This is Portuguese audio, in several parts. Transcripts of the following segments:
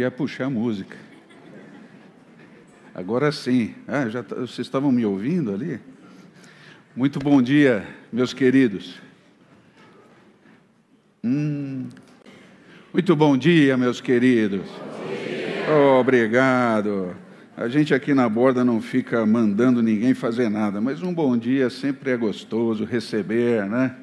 ia puxar a música. Agora sim. Ah, já, tá, vocês estavam me ouvindo ali? Muito bom dia, meus queridos. Hum. Muito bom dia, meus queridos. Oh, obrigado. A gente aqui na borda não fica mandando ninguém fazer nada, mas um bom dia sempre é gostoso receber, né?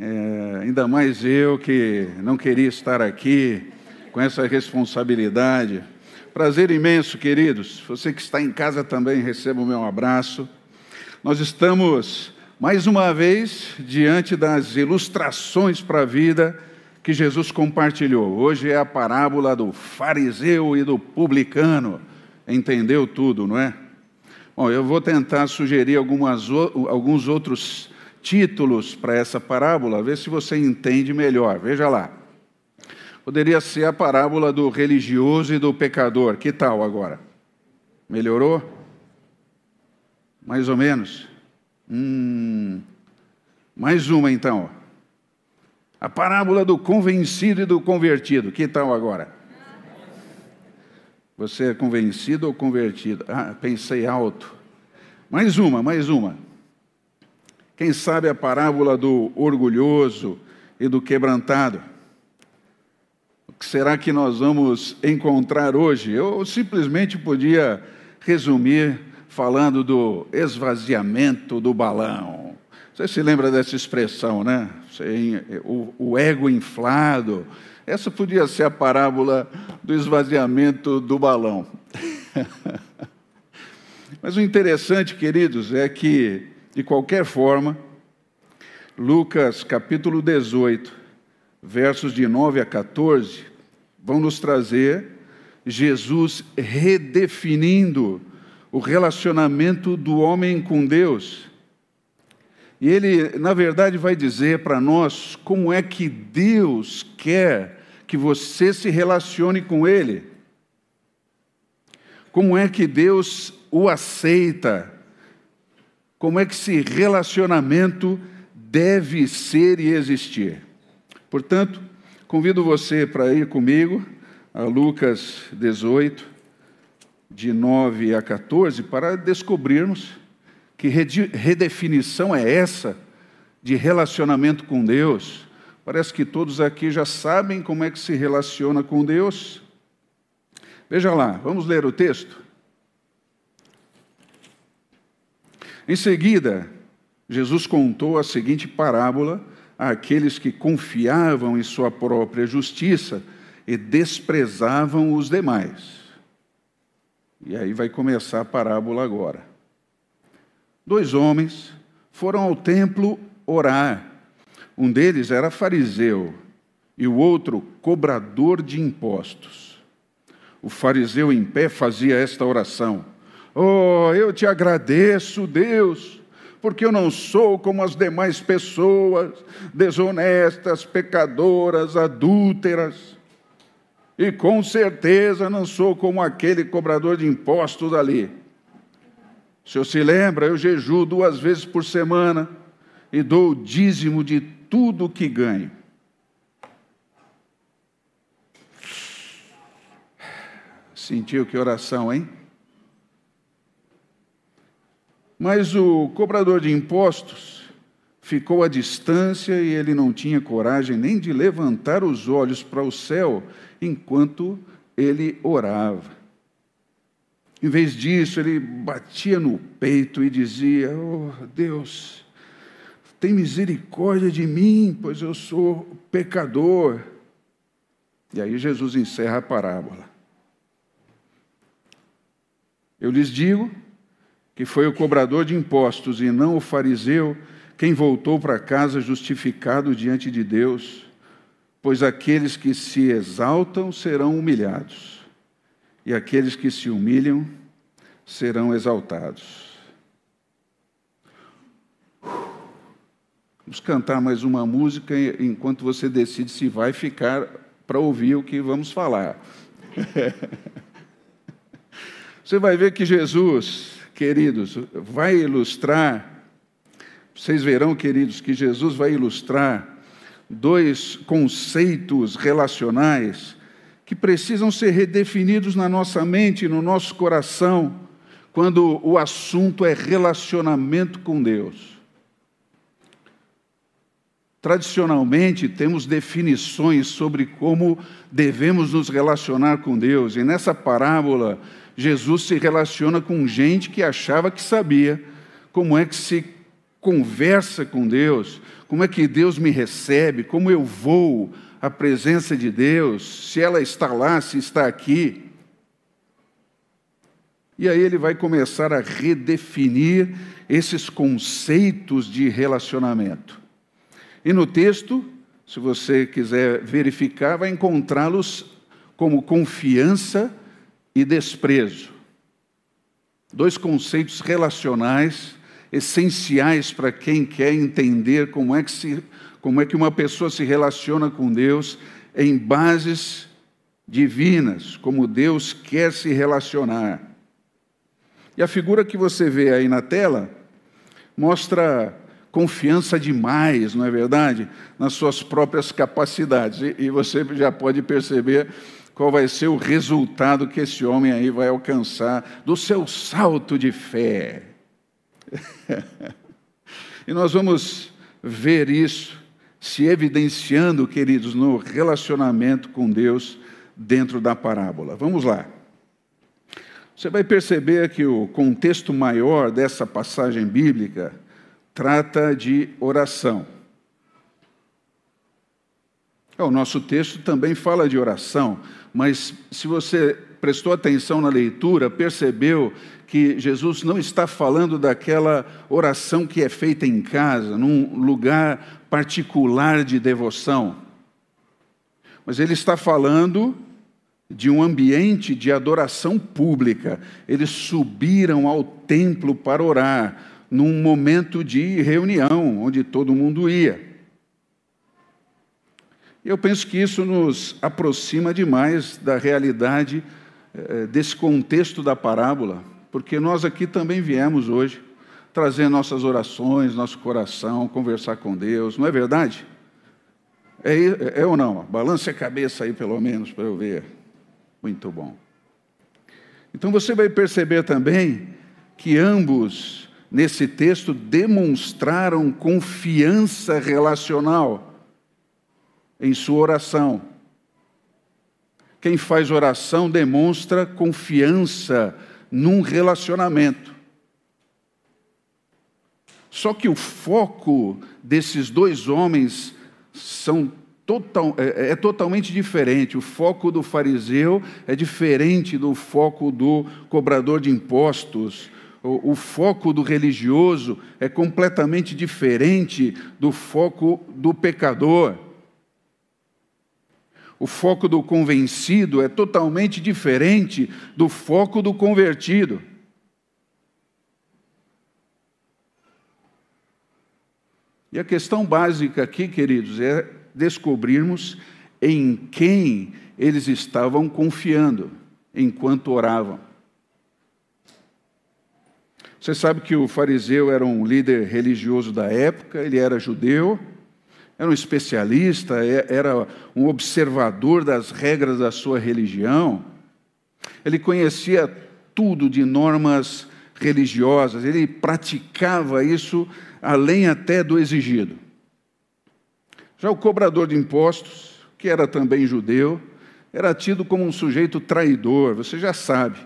É, ainda mais eu que não queria estar aqui com essa responsabilidade. Prazer imenso, queridos. Você que está em casa também, receba o meu abraço. Nós estamos, mais uma vez, diante das ilustrações para a vida que Jesus compartilhou. Hoje é a parábola do fariseu e do publicano. Entendeu tudo, não é? Bom, eu vou tentar sugerir algumas, alguns outros títulos para essa parábola, ver se você entende melhor. Veja lá. Poderia ser a parábola do religioso e do pecador. Que tal agora? Melhorou? Mais ou menos? Hum, mais uma então. A parábola do convencido e do convertido. Que tal agora? Você é convencido ou convertido? Ah, pensei alto. Mais uma, mais uma. Quem sabe a parábola do orgulhoso e do quebrantado? Que será que nós vamos encontrar hoje? Eu simplesmente podia resumir falando do esvaziamento do balão. Você se lembra dessa expressão, né? O, o ego inflado. Essa podia ser a parábola do esvaziamento do balão. Mas o interessante, queridos, é que de qualquer forma, Lucas capítulo 18, versos de 9 a 14, vão nos trazer Jesus redefinindo o relacionamento do homem com Deus. E ele, na verdade, vai dizer para nós como é que Deus quer que você se relacione com Ele. Como é que Deus o aceita como é que esse relacionamento deve ser e existir. Portanto, convido você para ir comigo a Lucas 18, de 9 a 14, para descobrirmos que redefinição é essa de relacionamento com Deus. Parece que todos aqui já sabem como é que se relaciona com Deus. Veja lá, vamos ler o texto. Em seguida, Jesus contou a seguinte parábola àqueles que confiavam em sua própria justiça e desprezavam os demais. E aí vai começar a parábola agora. Dois homens foram ao templo orar. Um deles era fariseu e o outro cobrador de impostos. O fariseu em pé fazia esta oração: Oh, eu te agradeço, Deus, porque eu não sou como as demais pessoas, desonestas, pecadoras, adúlteras. E com certeza não sou como aquele cobrador de impostos ali. O senhor se lembra, eu jejuo duas vezes por semana e dou o dízimo de tudo que ganho. Sentiu que oração, hein? Mas o cobrador de impostos ficou à distância e ele não tinha coragem nem de levantar os olhos para o céu enquanto ele orava. Em vez disso, ele batia no peito e dizia: Oh Deus, tem misericórdia de mim, pois eu sou pecador. E aí Jesus encerra a parábola. Eu lhes digo que foi o cobrador de impostos e não o fariseu, quem voltou para casa justificado diante de Deus, pois aqueles que se exaltam serão humilhados, e aqueles que se humilham serão exaltados. Vamos cantar mais uma música enquanto você decide se vai ficar para ouvir o que vamos falar. Você vai ver que Jesus, queridos, vai ilustrar, vocês verão, queridos, que Jesus vai ilustrar dois conceitos relacionais que precisam ser redefinidos na nossa mente, no nosso coração, quando o assunto é relacionamento com Deus. Tradicionalmente, temos definições sobre como devemos nos relacionar com Deus, e nessa parábola, Jesus se relaciona com gente que achava que sabia como é que se conversa com Deus, como é que Deus me recebe, como eu vou à presença de Deus, se ela está lá, se está aqui. E aí ele vai começar a redefinir esses conceitos de relacionamento. E no texto, se você quiser verificar, vai encontrá-los como confiança e desprezo. Dois conceitos relacionais essenciais para quem quer entender como é que se como é que uma pessoa se relaciona com Deus em bases divinas, como Deus quer se relacionar. E a figura que você vê aí na tela mostra confiança demais, não é verdade? Nas suas próprias capacidades. E você já pode perceber qual vai ser o resultado que esse homem aí vai alcançar do seu salto de fé. e nós vamos ver isso se evidenciando, queridos, no relacionamento com Deus dentro da parábola. Vamos lá. Você vai perceber que o contexto maior dessa passagem bíblica trata de oração. É, o nosso texto também fala de oração, mas se você prestou atenção na leitura, percebeu que Jesus não está falando daquela oração que é feita em casa, num lugar particular de devoção, mas ele está falando de um ambiente de adoração pública. Eles subiram ao templo para orar, num momento de reunião, onde todo mundo ia. Eu penso que isso nos aproxima demais da realidade eh, desse contexto da parábola, porque nós aqui também viemos hoje trazer nossas orações, nosso coração, conversar com Deus, não é verdade? É, é, é ou não? Balance a cabeça aí, pelo menos, para eu ver. Muito bom. Então você vai perceber também que ambos, nesse texto, demonstraram confiança relacional em sua oração. Quem faz oração demonstra confiança num relacionamento. Só que o foco desses dois homens são total, é, é, totalmente diferente. O foco do fariseu é diferente do foco do cobrador de impostos. O, o foco do religioso é completamente diferente do foco do pecador. O foco do convencido é totalmente diferente do foco do convertido. E a questão básica aqui, queridos, é descobrirmos em quem eles estavam confiando enquanto oravam. Você sabe que o fariseu era um líder religioso da época, ele era judeu, era um especialista, é, era um observador das regras da sua religião. Ele conhecia tudo de normas religiosas, ele praticava isso além até do exigido. Já o cobrador de impostos, que era também judeu, era tido como um sujeito traidor, você já sabe.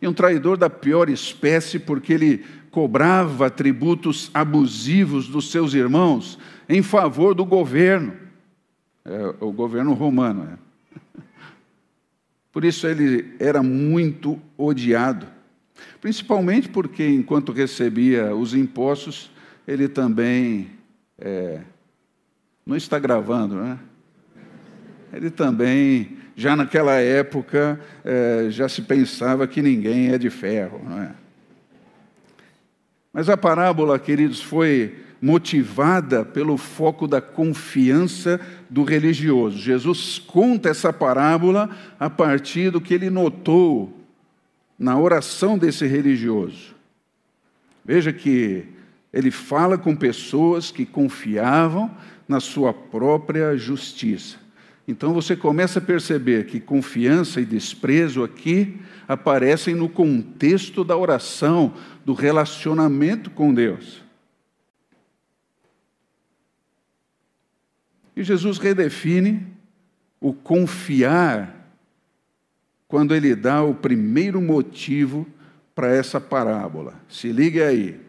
E um traidor da pior espécie, porque ele cobrava tributos abusivos dos seus irmãos em favor do governo, é, o governo romano. É. Por isso ele era muito odiado, principalmente porque, enquanto recebia os impostos, ele também é, não está gravando, né? Ele também, já naquela época, é, já se pensava que ninguém é de ferro, não é? Mas a parábola, queridos, foi motivada pelo foco da confiança do religioso. Jesus conta essa parábola a partir do que ele notou na oração desse religioso. Veja que ele fala com pessoas que confiavam na sua própria justiça. Então você começa a perceber que confiança e desprezo aqui aparecem no contexto da oração, do relacionamento com Deus. E Jesus redefine o confiar quando ele dá o primeiro motivo para essa parábola. Se ligue aí.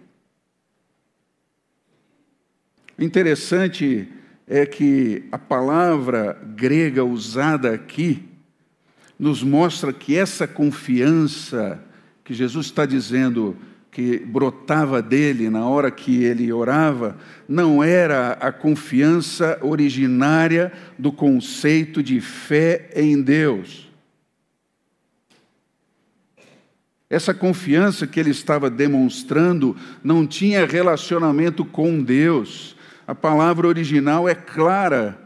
Interessante é que a palavra grega usada aqui nos mostra que essa confiança que Jesus está dizendo que brotava dele na hora que ele orava, não era a confiança originária do conceito de fé em Deus. Essa confiança que ele estava demonstrando não tinha relacionamento com Deus, a palavra original é clara,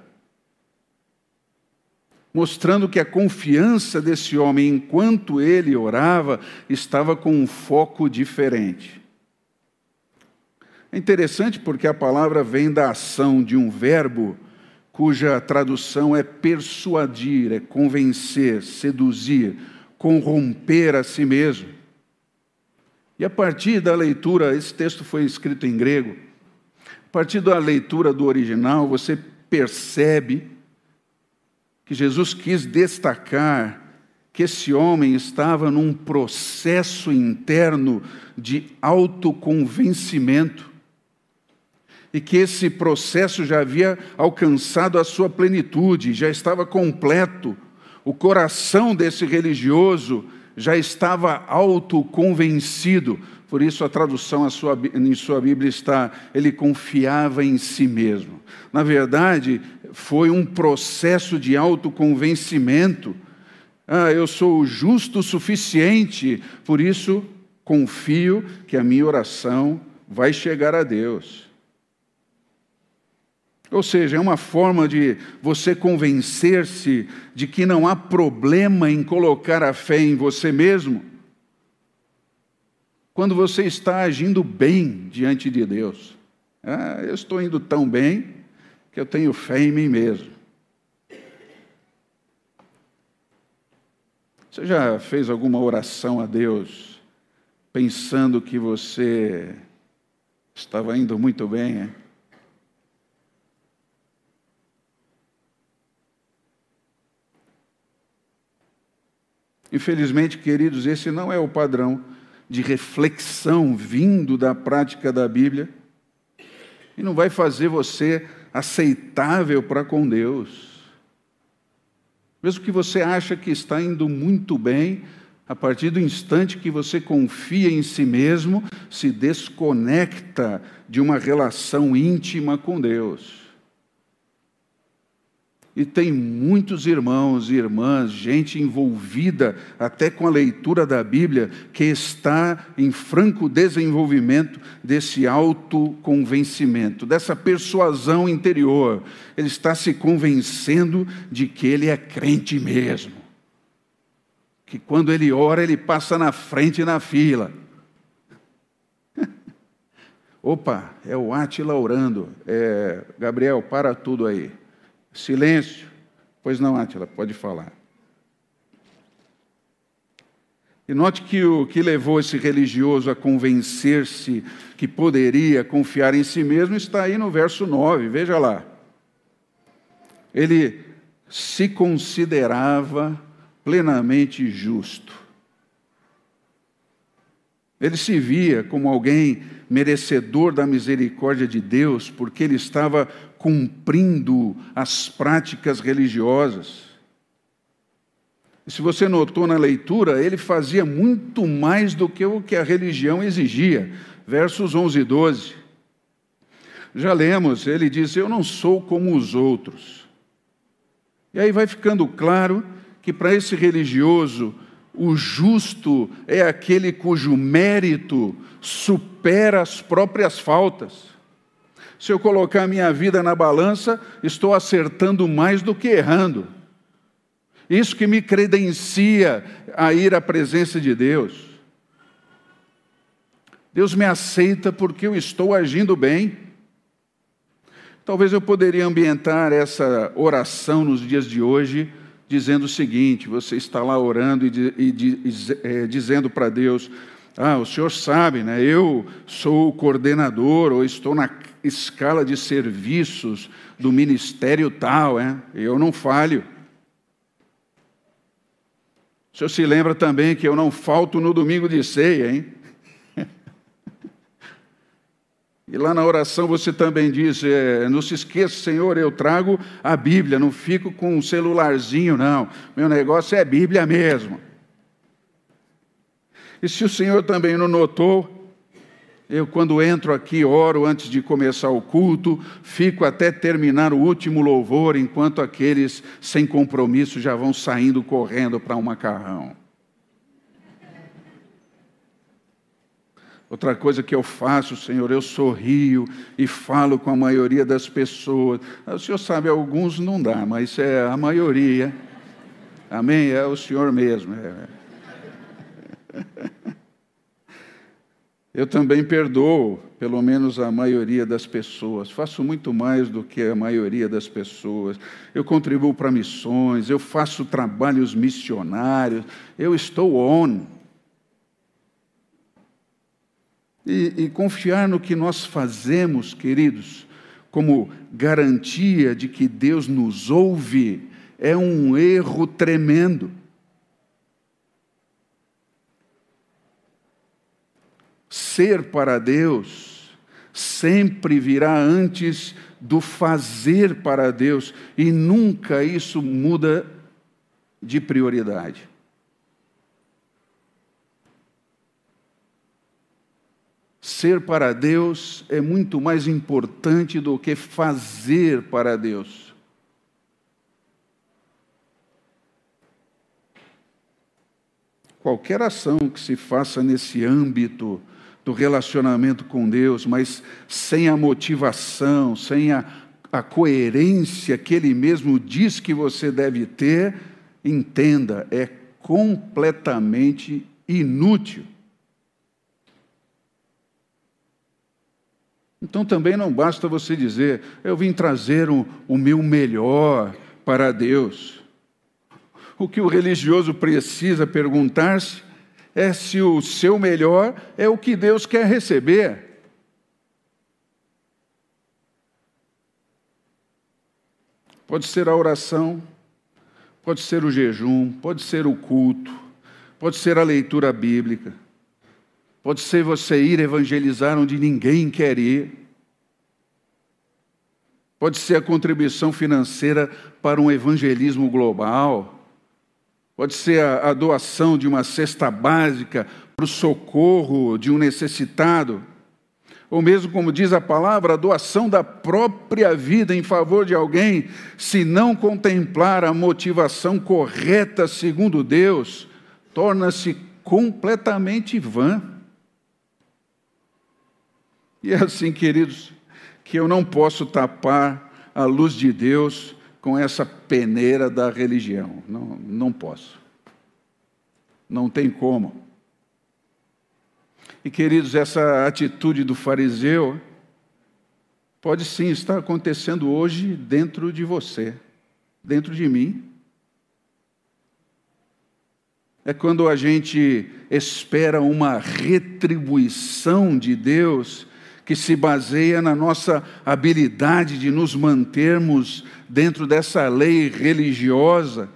mostrando que a confiança desse homem, enquanto ele orava, estava com um foco diferente. É interessante porque a palavra vem da ação de um verbo cuja tradução é persuadir, é convencer, seduzir, corromper a si mesmo. E a partir da leitura, esse texto foi escrito em grego, partir da leitura do original, você percebe que Jesus quis destacar que esse homem estava num processo interno de autoconvencimento e que esse processo já havia alcançado a sua plenitude, já estava completo. O coração desse religioso já estava autoconvencido por isso a tradução sua, em sua Bíblia está, ele confiava em si mesmo. Na verdade, foi um processo de autoconvencimento. Ah, eu sou justo o suficiente, por isso confio que a minha oração vai chegar a Deus. Ou seja, é uma forma de você convencer-se de que não há problema em colocar a fé em você mesmo quando você está agindo bem diante de Deus. Ah, eu estou indo tão bem que eu tenho fé em mim mesmo. Você já fez alguma oração a Deus pensando que você estava indo muito bem? Hein? Infelizmente, queridos, esse não é o padrão de reflexão vindo da prática da Bíblia e não vai fazer você aceitável para com Deus. Mesmo que você acha que está indo muito bem, a partir do instante que você confia em si mesmo, se desconecta de uma relação íntima com Deus. E tem muitos irmãos e irmãs, gente envolvida até com a leitura da Bíblia, que está em franco desenvolvimento desse autoconvencimento, dessa persuasão interior. Ele está se convencendo de que ele é crente mesmo. Que quando ele ora, ele passa na frente na fila. Opa, é o Átila orando. É, Gabriel, para tudo aí. Silêncio. Pois não, Átila, pode falar. E note que o que levou esse religioso a convencer-se que poderia confiar em si mesmo está aí no verso 9, veja lá. Ele se considerava plenamente justo. Ele se via como alguém merecedor da misericórdia de Deus, porque ele estava cumprindo as práticas religiosas. E se você notou na leitura, ele fazia muito mais do que o que a religião exigia. Versos 11 e 12. Já lemos, ele diz: Eu não sou como os outros. E aí vai ficando claro que para esse religioso, o justo é aquele cujo mérito supera as próprias faltas. Se eu colocar a minha vida na balança, estou acertando mais do que errando. Isso que me credencia a ir à presença de Deus. Deus me aceita porque eu estou agindo bem. Talvez eu poderia ambientar essa oração nos dias de hoje dizendo o seguinte: você está lá orando e, e, e é, dizendo para Deus, ah, o senhor sabe, né? Eu sou o coordenador ou estou na escala de serviços do ministério tal, é? Eu não falho. O senhor se lembra também que eu não falto no domingo de ceia, hein? E lá na oração você também diz: é, não se esqueça, Senhor, eu trago a Bíblia, não fico com um celularzinho, não. Meu negócio é Bíblia mesmo. E se o Senhor também não notou, eu, quando entro aqui, oro antes de começar o culto, fico até terminar o último louvor, enquanto aqueles sem compromisso já vão saindo correndo para um macarrão. Outra coisa que eu faço, Senhor, eu sorrio e falo com a maioria das pessoas. O Senhor sabe, alguns não dá, mas é a maioria. Amém? É o Senhor mesmo. É. Eu também perdoo, pelo menos a maioria das pessoas. Faço muito mais do que a maioria das pessoas. Eu contribuo para missões, eu faço trabalhos missionários, eu estou on. E, e confiar no que nós fazemos, queridos, como garantia de que Deus nos ouve, é um erro tremendo. Ser para Deus sempre virá antes do fazer para Deus e nunca isso muda de prioridade. Ser para Deus é muito mais importante do que fazer para Deus. Qualquer ação que se faça nesse âmbito do relacionamento com Deus, mas sem a motivação, sem a, a coerência que Ele mesmo diz que você deve ter, entenda, é completamente inútil. Então também não basta você dizer, eu vim trazer o, o meu melhor para Deus. O que o religioso precisa perguntar-se é se o seu melhor é o que Deus quer receber. Pode ser a oração, pode ser o jejum, pode ser o culto, pode ser a leitura bíblica, pode ser você ir evangelizar onde ninguém quer ir, pode ser a contribuição financeira para um evangelismo global Pode ser a, a doação de uma cesta básica para o socorro de um necessitado. Ou mesmo, como diz a palavra, a doação da própria vida em favor de alguém, se não contemplar a motivação correta segundo Deus, torna-se completamente vã. E é assim, queridos, que eu não posso tapar a luz de Deus com essa peneira da religião. Não, não posso. Não tem como. E queridos, essa atitude do fariseu pode sim estar acontecendo hoje dentro de você, dentro de mim. É quando a gente espera uma retribuição de Deus que se baseia na nossa habilidade de nos mantermos dentro dessa lei religiosa.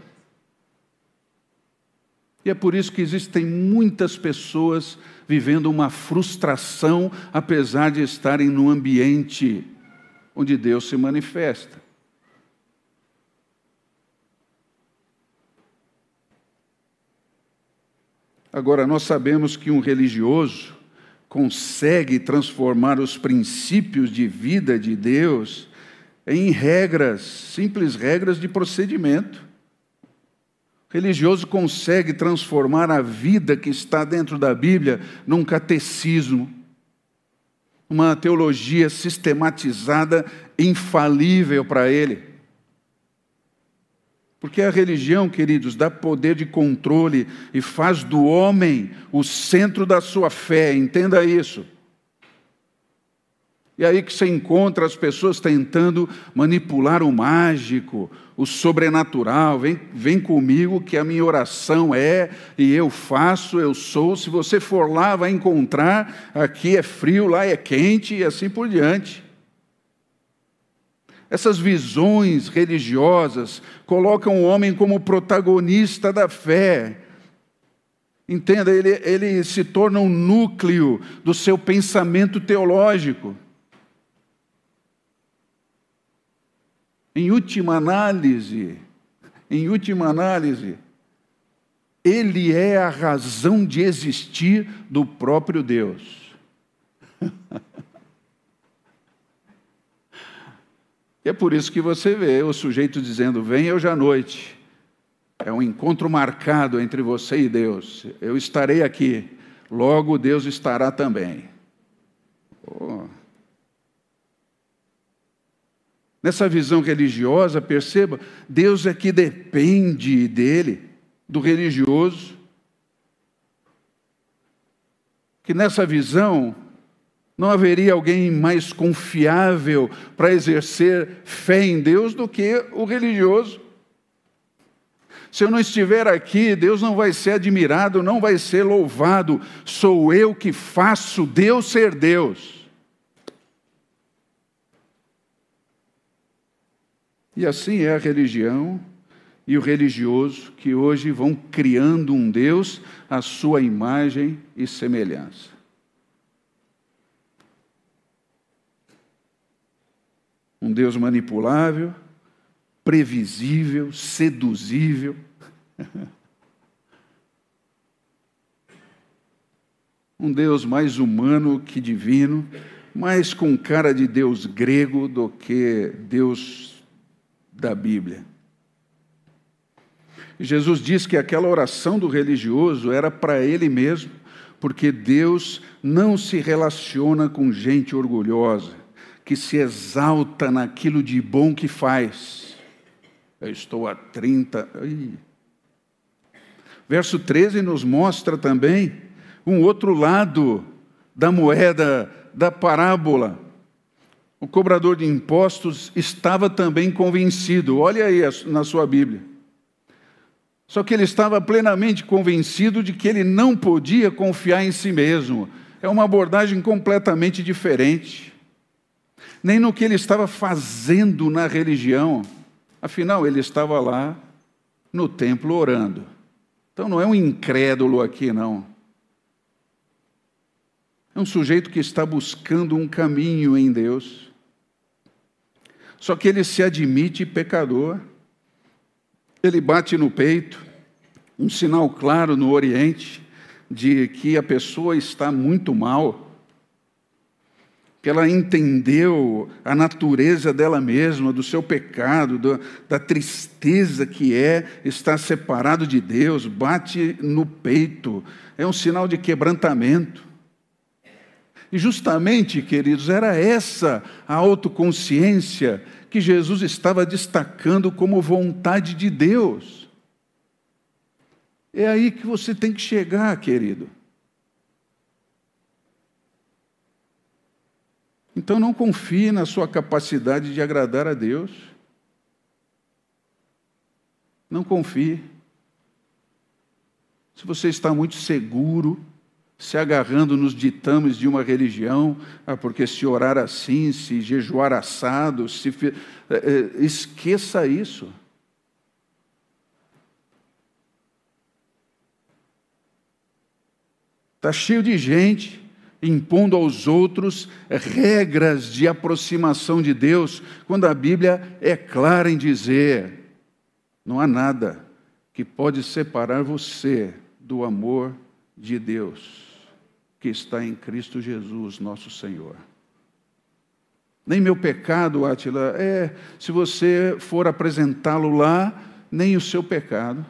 E é por isso que existem muitas pessoas vivendo uma frustração, apesar de estarem no ambiente onde Deus se manifesta. Agora, nós sabemos que um religioso consegue transformar os princípios de vida de Deus em regras, simples regras de procedimento. O religioso consegue transformar a vida que está dentro da Bíblia num catecismo, uma teologia sistematizada, infalível para ele. Porque a religião, queridos, dá poder de controle e faz do homem o centro da sua fé, entenda isso. E aí que você encontra as pessoas tentando manipular o mágico, o sobrenatural. Vem, vem comigo que a minha oração é, e eu faço, eu sou. Se você for lá, vai encontrar. Aqui é frio, lá é quente, e assim por diante. Essas visões religiosas colocam o homem como protagonista da fé. Entenda, ele, ele se torna um núcleo do seu pensamento teológico. Em última análise, em última análise, ele é a razão de existir do próprio Deus. é por isso que você vê o sujeito dizendo: Venha hoje à noite. É um encontro marcado entre você e Deus. Eu estarei aqui, logo Deus estará também. Oh. Nessa visão religiosa, perceba, Deus é que depende dele, do religioso. Que nessa visão não haveria alguém mais confiável para exercer fé em Deus do que o religioso. Se eu não estiver aqui, Deus não vai ser admirado, não vai ser louvado. Sou eu que faço Deus ser Deus. E assim é a religião e o religioso que hoje vão criando um Deus à sua imagem e semelhança. Um Deus manipulável, previsível, seduzível. um Deus mais humano que divino, mais com cara de Deus grego do que Deus da Bíblia. Jesus diz que aquela oração do religioso era para ele mesmo, porque Deus não se relaciona com gente orgulhosa, que se exalta naquilo de bom que faz. Eu estou a 30. Ai. Verso 13 nos mostra também um outro lado da moeda da parábola o cobrador de impostos estava também convencido, olha aí na sua Bíblia. Só que ele estava plenamente convencido de que ele não podia confiar em si mesmo. É uma abordagem completamente diferente. Nem no que ele estava fazendo na religião. Afinal, ele estava lá no templo orando. Então não é um incrédulo aqui, não. É um sujeito que está buscando um caminho em Deus só que ele se admite pecador, ele bate no peito, um sinal claro no Oriente de que a pessoa está muito mal, que ela entendeu a natureza dela mesma, do seu pecado, do, da tristeza que é estar separado de Deus, bate no peito, é um sinal de quebrantamento. E justamente, queridos, era essa a autoconsciência que Jesus estava destacando como vontade de Deus. É aí que você tem que chegar, querido. Então não confie na sua capacidade de agradar a Deus. Não confie. Se você está muito seguro se agarrando nos ditames de uma religião, ah, porque se orar assim, se jejuar assado, se eh, eh, esqueça isso. Está cheio de gente impondo aos outros regras de aproximação de Deus, quando a Bíblia é clara em dizer: não há nada que pode separar você do amor de Deus que está em Cristo Jesus, nosso Senhor. Nem meu pecado, Atila, é, se você for apresentá-lo lá, nem o seu pecado.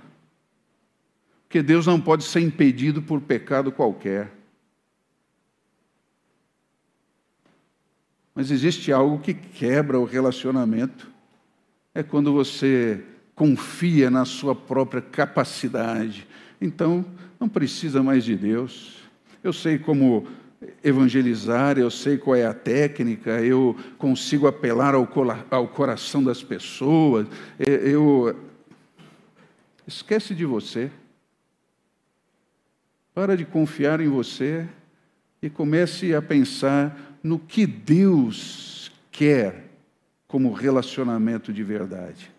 Porque Deus não pode ser impedido por pecado qualquer. Mas existe algo que quebra o relacionamento. É quando você confia na sua própria capacidade. Então, não precisa mais de Deus. Eu sei como evangelizar, eu sei qual é a técnica, eu consigo apelar ao, ao coração das pessoas, eu. Esquece de você. Para de confiar em você e comece a pensar no que Deus quer como relacionamento de verdade.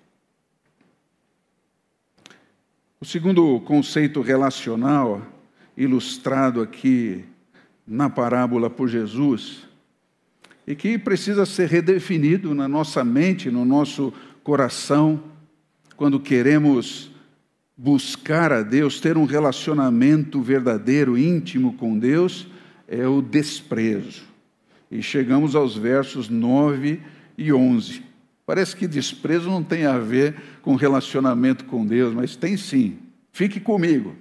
O segundo conceito relacional, ilustrado aqui na parábola por Jesus, e que precisa ser redefinido na nossa mente, no nosso coração, quando queremos buscar a Deus, ter um relacionamento verdadeiro, íntimo com Deus, é o desprezo. E chegamos aos versos 9 e 11. Parece que desprezo não tem a ver com relacionamento com Deus, mas tem sim. Fique comigo.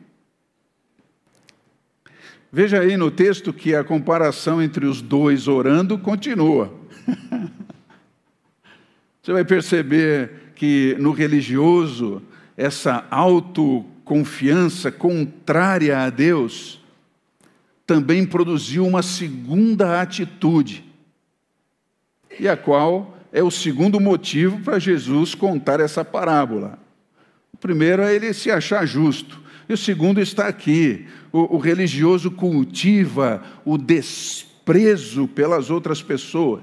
Veja aí no texto que a comparação entre os dois orando continua. Você vai perceber que no religioso, essa autoconfiança contrária a Deus também produziu uma segunda atitude, e a qual é o segundo motivo para Jesus contar essa parábola. O primeiro é ele se achar justo. E o segundo está aqui: o, o religioso cultiva o desprezo pelas outras pessoas.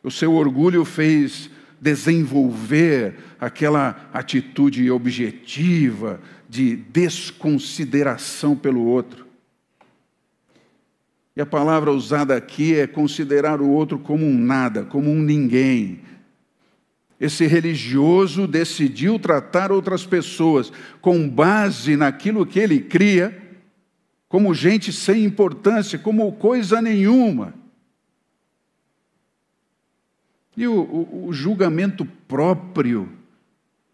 O seu orgulho fez desenvolver aquela atitude objetiva de desconsideração pelo outro. E a palavra usada aqui é considerar o outro como um nada, como um ninguém, esse religioso decidiu tratar outras pessoas com base naquilo que ele cria, como gente sem importância, como coisa nenhuma. E o, o, o julgamento próprio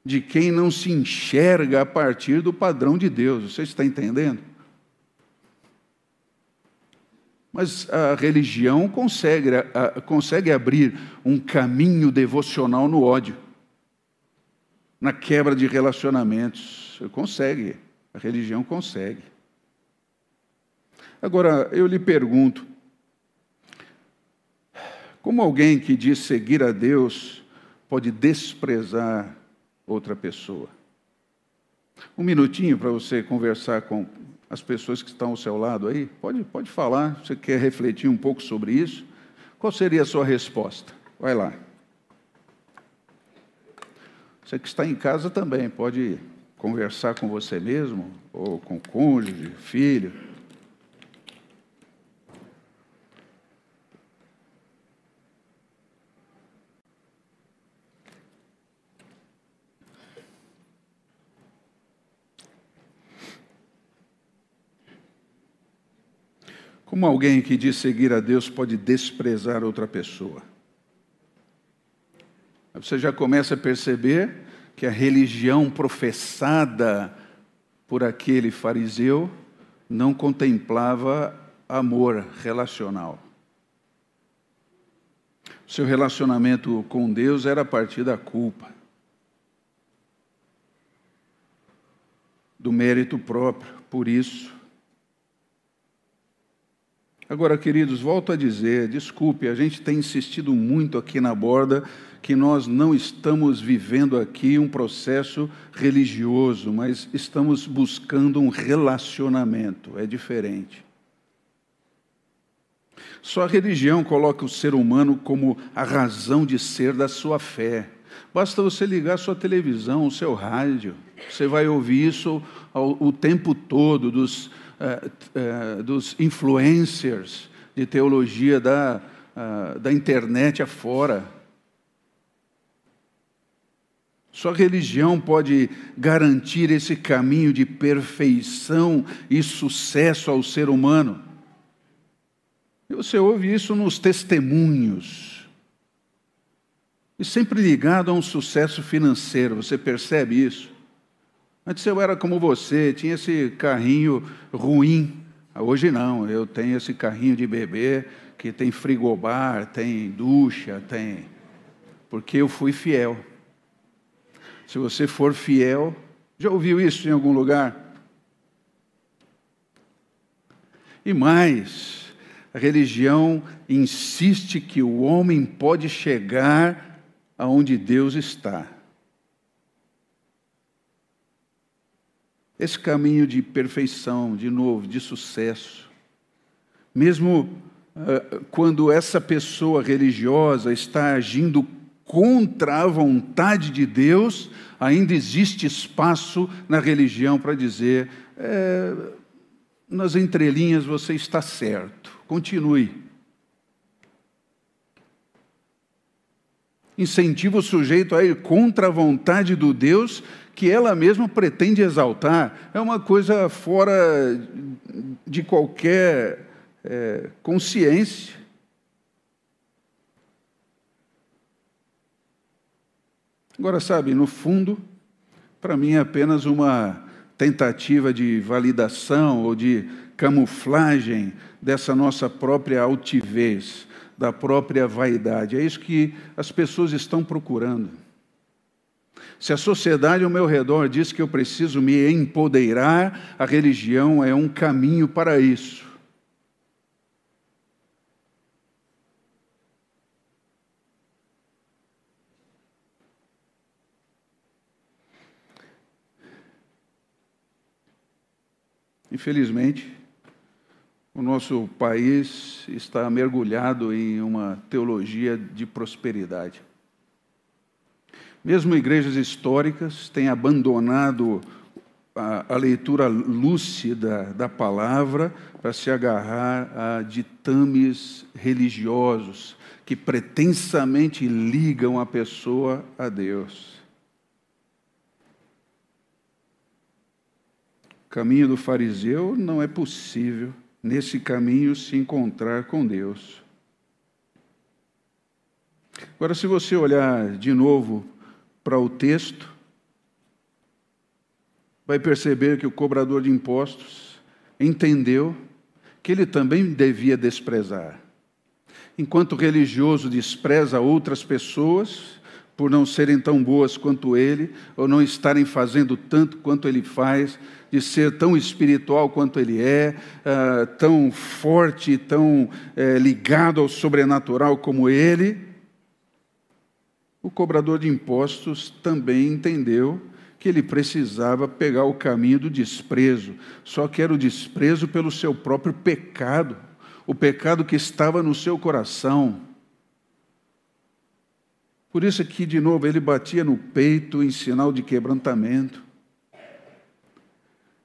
de quem não se enxerga a partir do padrão de Deus. Você está entendendo? Mas a religião consegue, a, consegue abrir um caminho devocional no ódio, na quebra de relacionamentos. Consegue, a religião consegue. Agora, eu lhe pergunto: como alguém que diz seguir a Deus pode desprezar outra pessoa? Um minutinho para você conversar com, as pessoas que estão ao seu lado aí? Pode, pode falar, você quer refletir um pouco sobre isso? Qual seria a sua resposta? Vai lá. Você que está em casa também pode conversar com você mesmo, ou com o cônjuge, filho. Como alguém que diz seguir a Deus pode desprezar outra pessoa? Você já começa a perceber que a religião professada por aquele fariseu não contemplava amor relacional. Seu relacionamento com Deus era a partir da culpa, do mérito próprio. Por isso, Agora, queridos, volto a dizer, desculpe, a gente tem insistido muito aqui na borda que nós não estamos vivendo aqui um processo religioso, mas estamos buscando um relacionamento, é diferente. Só a religião coloca o ser humano como a razão de ser da sua fé. Basta você ligar sua televisão, o seu rádio, você vai ouvir isso o tempo todo dos eh, eh, dos influencers de teologia da, uh, da internet afora. Só religião pode garantir esse caminho de perfeição e sucesso ao ser humano. E você ouve isso nos testemunhos. E sempre ligado a um sucesso financeiro, você percebe isso? Antes eu era como você, tinha esse carrinho ruim. Hoje não, eu tenho esse carrinho de bebê que tem frigobar, tem ducha, tem. Porque eu fui fiel. Se você for fiel, já ouviu isso em algum lugar? E mais, a religião insiste que o homem pode chegar aonde Deus está. Esse caminho de perfeição, de novo, de sucesso, mesmo uh, quando essa pessoa religiosa está agindo contra a vontade de Deus, ainda existe espaço na religião para dizer: é, nas entrelinhas você está certo, continue. Incentiva o sujeito a ir contra a vontade do Deus que ela mesma pretende exaltar. É uma coisa fora de qualquer é, consciência. Agora, sabe, no fundo, para mim é apenas uma tentativa de validação ou de camuflagem dessa nossa própria altivez, da própria vaidade. É isso que as pessoas estão procurando. Se a sociedade ao meu redor diz que eu preciso me empoderar, a religião é um caminho para isso. Infelizmente, o nosso país está mergulhado em uma teologia de prosperidade. Mesmo igrejas históricas têm abandonado a, a leitura lúcida da palavra para se agarrar a ditames religiosos que pretensamente ligam a pessoa a Deus. caminho do fariseu, não é possível nesse caminho se encontrar com Deus. Agora, se você olhar de novo para o texto, vai perceber que o cobrador de impostos entendeu que ele também devia desprezar. Enquanto o religioso despreza outras pessoas, por não serem tão boas quanto ele, ou não estarem fazendo tanto quanto ele faz, de ser tão espiritual quanto ele é, uh, tão forte, tão uh, ligado ao sobrenatural como ele. O cobrador de impostos também entendeu que ele precisava pegar o caminho do desprezo, só que era o desprezo pelo seu próprio pecado, o pecado que estava no seu coração. Por isso que, de novo, ele batia no peito em sinal de quebrantamento.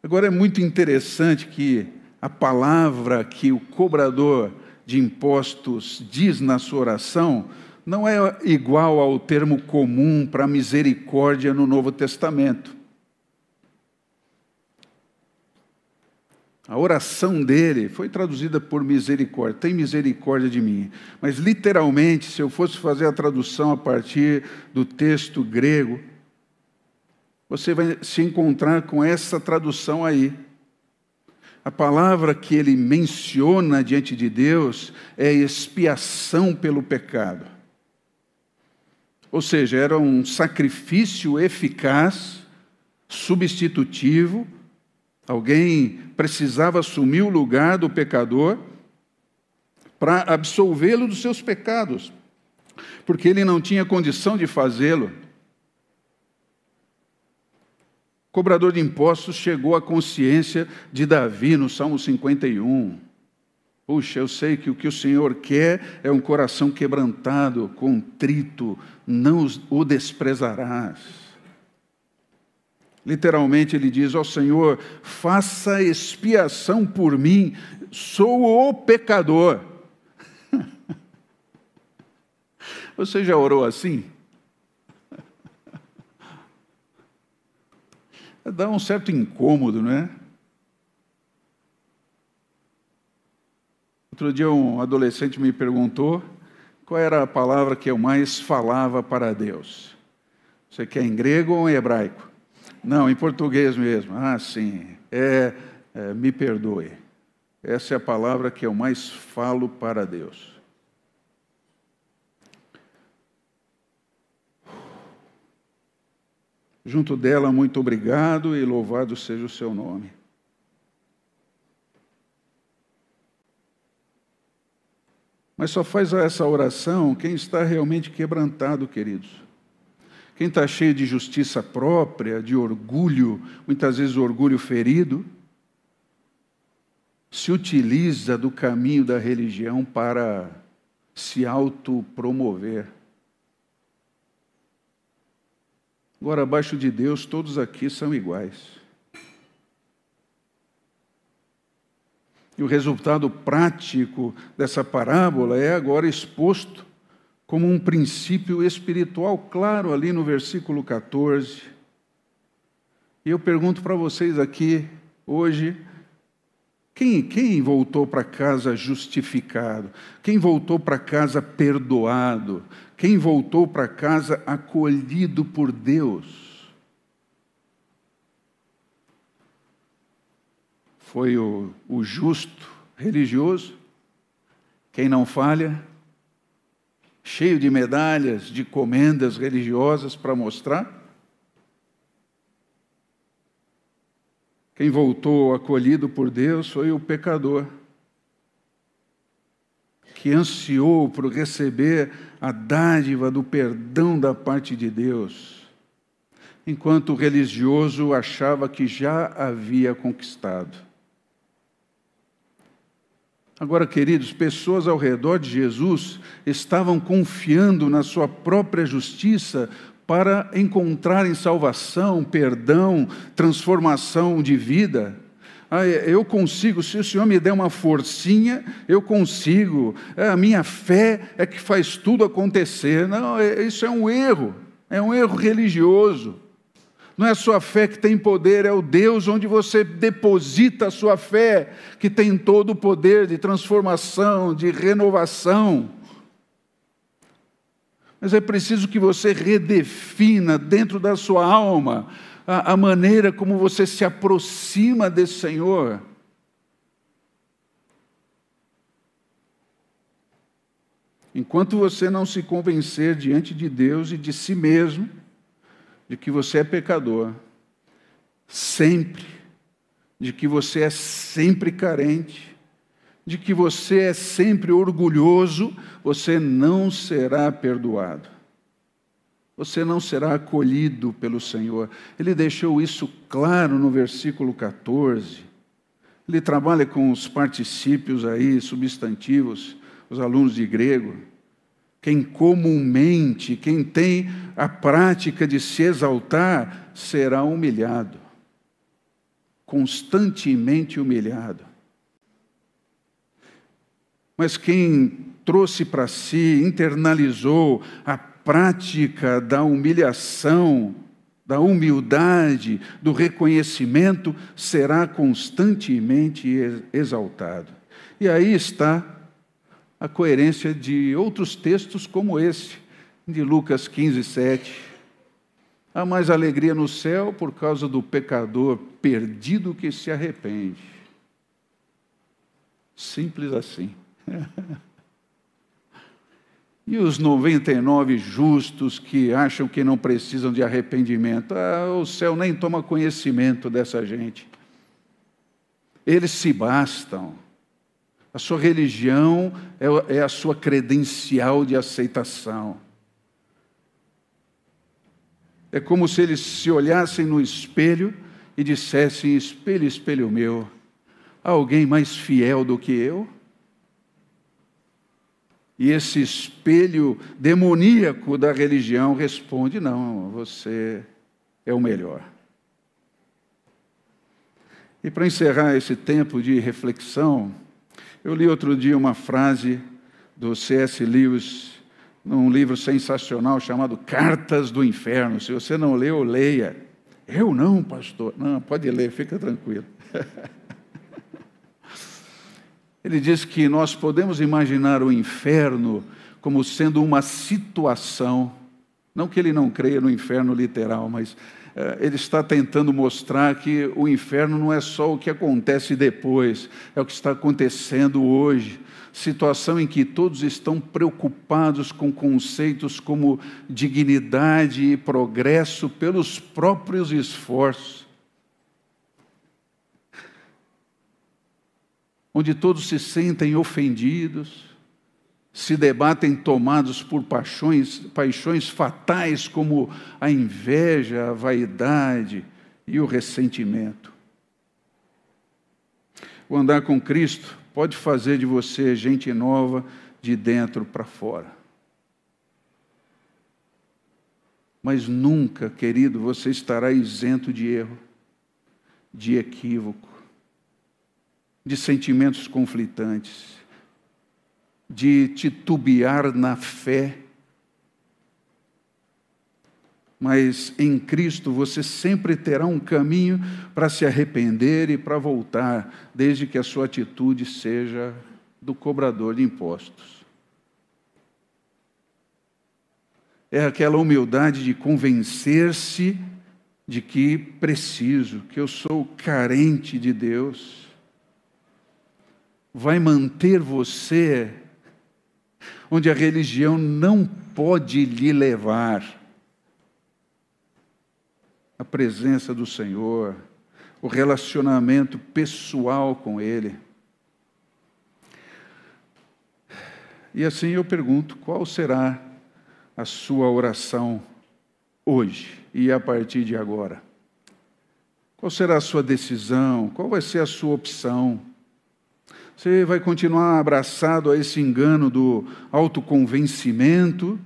Agora é muito interessante que a palavra que o cobrador de impostos diz na sua oração não é igual ao termo comum para misericórdia no Novo Testamento. A oração dele foi traduzida por misericórdia, tem misericórdia de mim. Mas, literalmente, se eu fosse fazer a tradução a partir do texto grego, você vai se encontrar com essa tradução aí. A palavra que ele menciona diante de Deus é expiação pelo pecado. Ou seja, era um sacrifício eficaz, substitutivo. Alguém precisava assumir o lugar do pecador para absolvê-lo dos seus pecados, porque ele não tinha condição de fazê-lo. cobrador de impostos chegou à consciência de Davi no Salmo 51. Puxa, eu sei que o que o Senhor quer é um coração quebrantado, contrito, não o desprezarás. Literalmente ele diz: Ó oh, Senhor, faça expiação por mim, sou o pecador. Você já orou assim? dá um certo incômodo, não é? Outro dia um adolescente me perguntou qual era a palavra que eu mais falava para Deus. Você quer em grego ou em hebraico? Não, em português mesmo. Ah, sim. É, é, me perdoe. Essa é a palavra que eu mais falo para Deus. Junto dela, muito obrigado e louvado seja o seu nome. Mas só faz essa oração quem está realmente quebrantado, queridos. Quem está cheio de justiça própria, de orgulho, muitas vezes orgulho ferido, se utiliza do caminho da religião para se autopromover. Agora, abaixo de Deus, todos aqui são iguais. E o resultado prático dessa parábola é agora exposto como um princípio espiritual claro ali no versículo 14. E eu pergunto para vocês aqui hoje, quem, quem voltou para casa justificado? Quem voltou para casa perdoado? Quem voltou para casa acolhido por Deus? Foi o, o justo religioso, quem não falha, cheio de medalhas, de comendas religiosas para mostrar? Quem voltou acolhido por Deus foi o pecador, que ansiou por receber a dádiva do perdão da parte de Deus, enquanto o religioso achava que já havia conquistado. Agora, queridos, pessoas ao redor de Jesus estavam confiando na sua própria justiça para encontrarem salvação, perdão, transformação de vida. Ah, é, eu consigo, se o Senhor me der uma forcinha, eu consigo. É, a minha fé é que faz tudo acontecer. Não, é, isso é um erro, é um erro religioso. Não é a sua fé que tem poder, é o Deus onde você deposita a sua fé, que tem todo o poder de transformação, de renovação. Mas é preciso que você redefina dentro da sua alma a, a maneira como você se aproxima desse Senhor. Enquanto você não se convencer diante de Deus e de si mesmo de que você é pecador, sempre, de que você é sempre carente, de que você é sempre orgulhoso, você não será perdoado. Você não será acolhido pelo Senhor. Ele deixou isso claro no versículo 14. Ele trabalha com os particípios aí, substantivos, os alunos de grego. Quem comumente, quem tem a prática de se exaltar, será humilhado. Constantemente humilhado. Mas quem trouxe para si, internalizou a prática da humilhação, da humildade, do reconhecimento, será constantemente exaltado. E aí está a coerência de outros textos como esse, de Lucas 15, 7. Há mais alegria no céu por causa do pecador perdido que se arrepende. Simples assim. e os 99 justos que acham que não precisam de arrependimento? Ah, o céu nem toma conhecimento dessa gente. Eles se bastam. A sua religião é, é a sua credencial de aceitação. É como se eles se olhassem no espelho e dissessem: Espelho, espelho meu, há alguém mais fiel do que eu? E esse espelho demoníaco da religião responde: não, você é o melhor. E para encerrar esse tempo de reflexão, eu li outro dia uma frase do C.S. Lewis, num livro sensacional chamado Cartas do Inferno. Se você não leu, leia. Eu não, pastor. Não, pode ler, fica tranquilo. Ele diz que nós podemos imaginar o inferno como sendo uma situação, não que ele não creia no inferno literal, mas ele está tentando mostrar que o inferno não é só o que acontece depois, é o que está acontecendo hoje. Situação em que todos estão preocupados com conceitos como dignidade e progresso pelos próprios esforços. onde todos se sentem ofendidos, se debatem tomados por paixões, paixões fatais como a inveja, a vaidade e o ressentimento. O andar com Cristo pode fazer de você gente nova de dentro para fora. Mas nunca, querido, você estará isento de erro, de equívoco, de sentimentos conflitantes, de titubear na fé. Mas em Cristo você sempre terá um caminho para se arrepender e para voltar, desde que a sua atitude seja do cobrador de impostos. é aquela humildade de convencer-se de que preciso, que eu sou carente de Deus. Vai manter você onde a religião não pode lhe levar. A presença do Senhor, o relacionamento pessoal com Ele. E assim eu pergunto: qual será a sua oração hoje e a partir de agora? Qual será a sua decisão? Qual vai ser a sua opção? Você vai continuar abraçado a esse engano do autoconvencimento,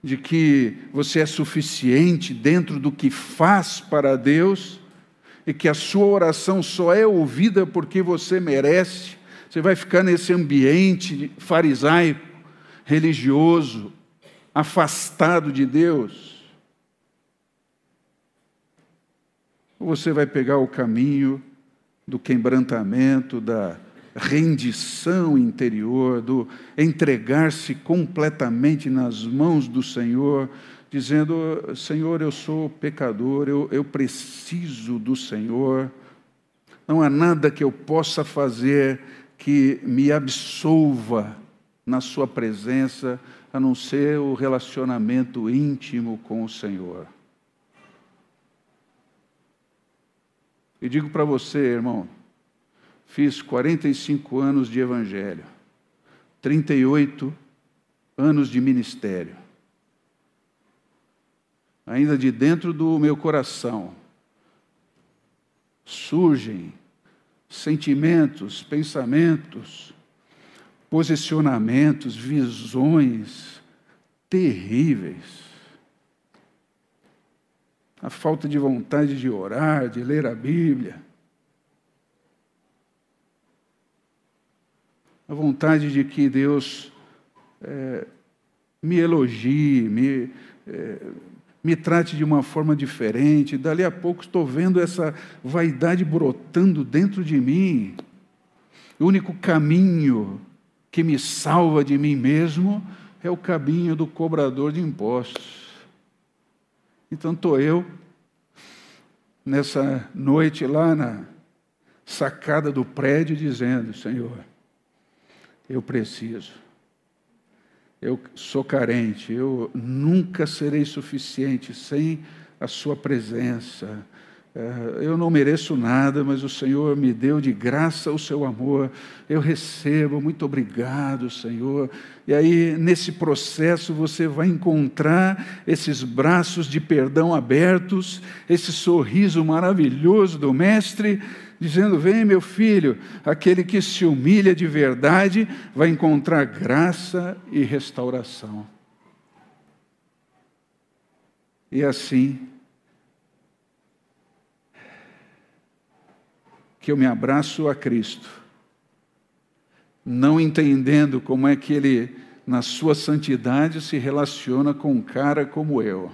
de que você é suficiente dentro do que faz para Deus e que a sua oração só é ouvida porque você merece? Você vai ficar nesse ambiente farisaico, religioso, afastado de Deus, ou você vai pegar o caminho do quebrantamento, da rendição interior, do entregar-se completamente nas mãos do Senhor, dizendo: Senhor, eu sou pecador, eu, eu preciso do Senhor, não há nada que eu possa fazer que me absolva na Sua presença a não ser o relacionamento íntimo com o Senhor. E digo para você, irmão, fiz 45 anos de evangelho, 38 anos de ministério. Ainda de dentro do meu coração surgem sentimentos, pensamentos, posicionamentos, visões terríveis. A falta de vontade de orar, de ler a Bíblia. A vontade de que Deus é, me elogie, me, é, me trate de uma forma diferente. Dali a pouco estou vendo essa vaidade brotando dentro de mim. O único caminho que me salva de mim mesmo é o caminho do cobrador de impostos. Então estou eu, nessa noite lá na sacada do prédio, dizendo: Senhor, eu preciso, eu sou carente, eu nunca serei suficiente sem a Sua presença, eu não mereço nada, mas o Senhor me deu de graça o seu amor. Eu recebo, muito obrigado, Senhor. E aí, nesse processo, você vai encontrar esses braços de perdão abertos, esse sorriso maravilhoso do Mestre, dizendo: Vem, meu filho, aquele que se humilha de verdade vai encontrar graça e restauração. E assim, que eu me abraço a Cristo, não entendendo como é que Ele, na sua santidade, se relaciona com um cara como eu.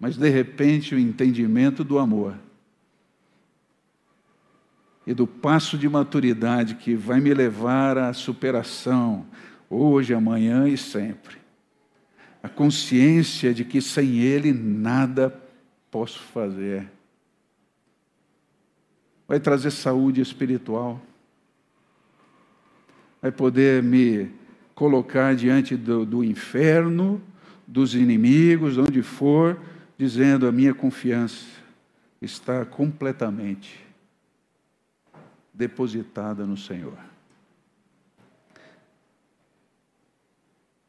Mas, de repente, o entendimento do amor e do passo de maturidade que vai me levar à superação, hoje, amanhã e sempre. A consciência de que sem Ele nada posso fazer? Vai trazer saúde espiritual? Vai poder me colocar diante do, do inferno, dos inimigos, onde for, dizendo: a minha confiança está completamente depositada no Senhor.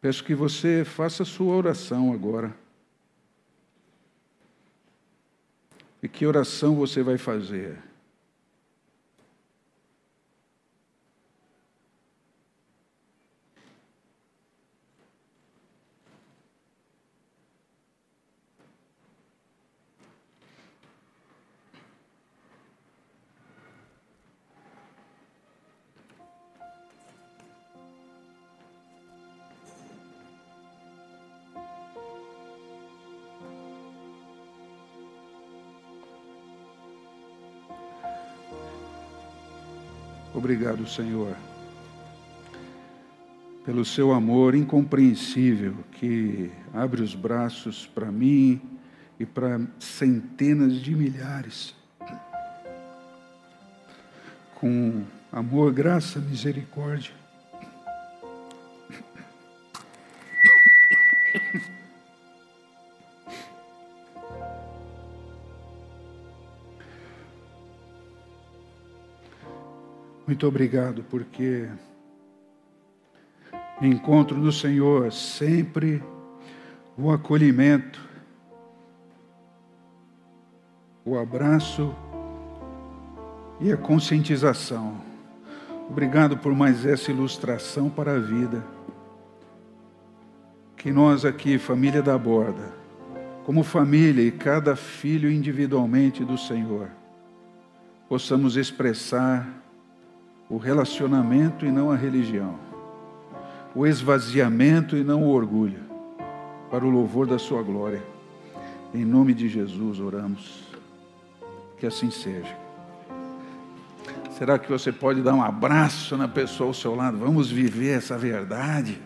Peço que você faça sua oração agora. E que oração você vai fazer? Obrigado, Senhor, pelo seu amor incompreensível que abre os braços para mim e para centenas de milhares. Com amor, graça, misericórdia. Muito obrigado, porque encontro no Senhor sempre o acolhimento, o abraço e a conscientização. Obrigado por mais essa ilustração para a vida. Que nós aqui, família da borda, como família e cada filho individualmente do Senhor, possamos expressar o relacionamento e não a religião, o esvaziamento e não o orgulho, para o louvor da Sua glória. Em nome de Jesus oramos. Que assim seja. Será que você pode dar um abraço na pessoa ao seu lado? Vamos viver essa verdade.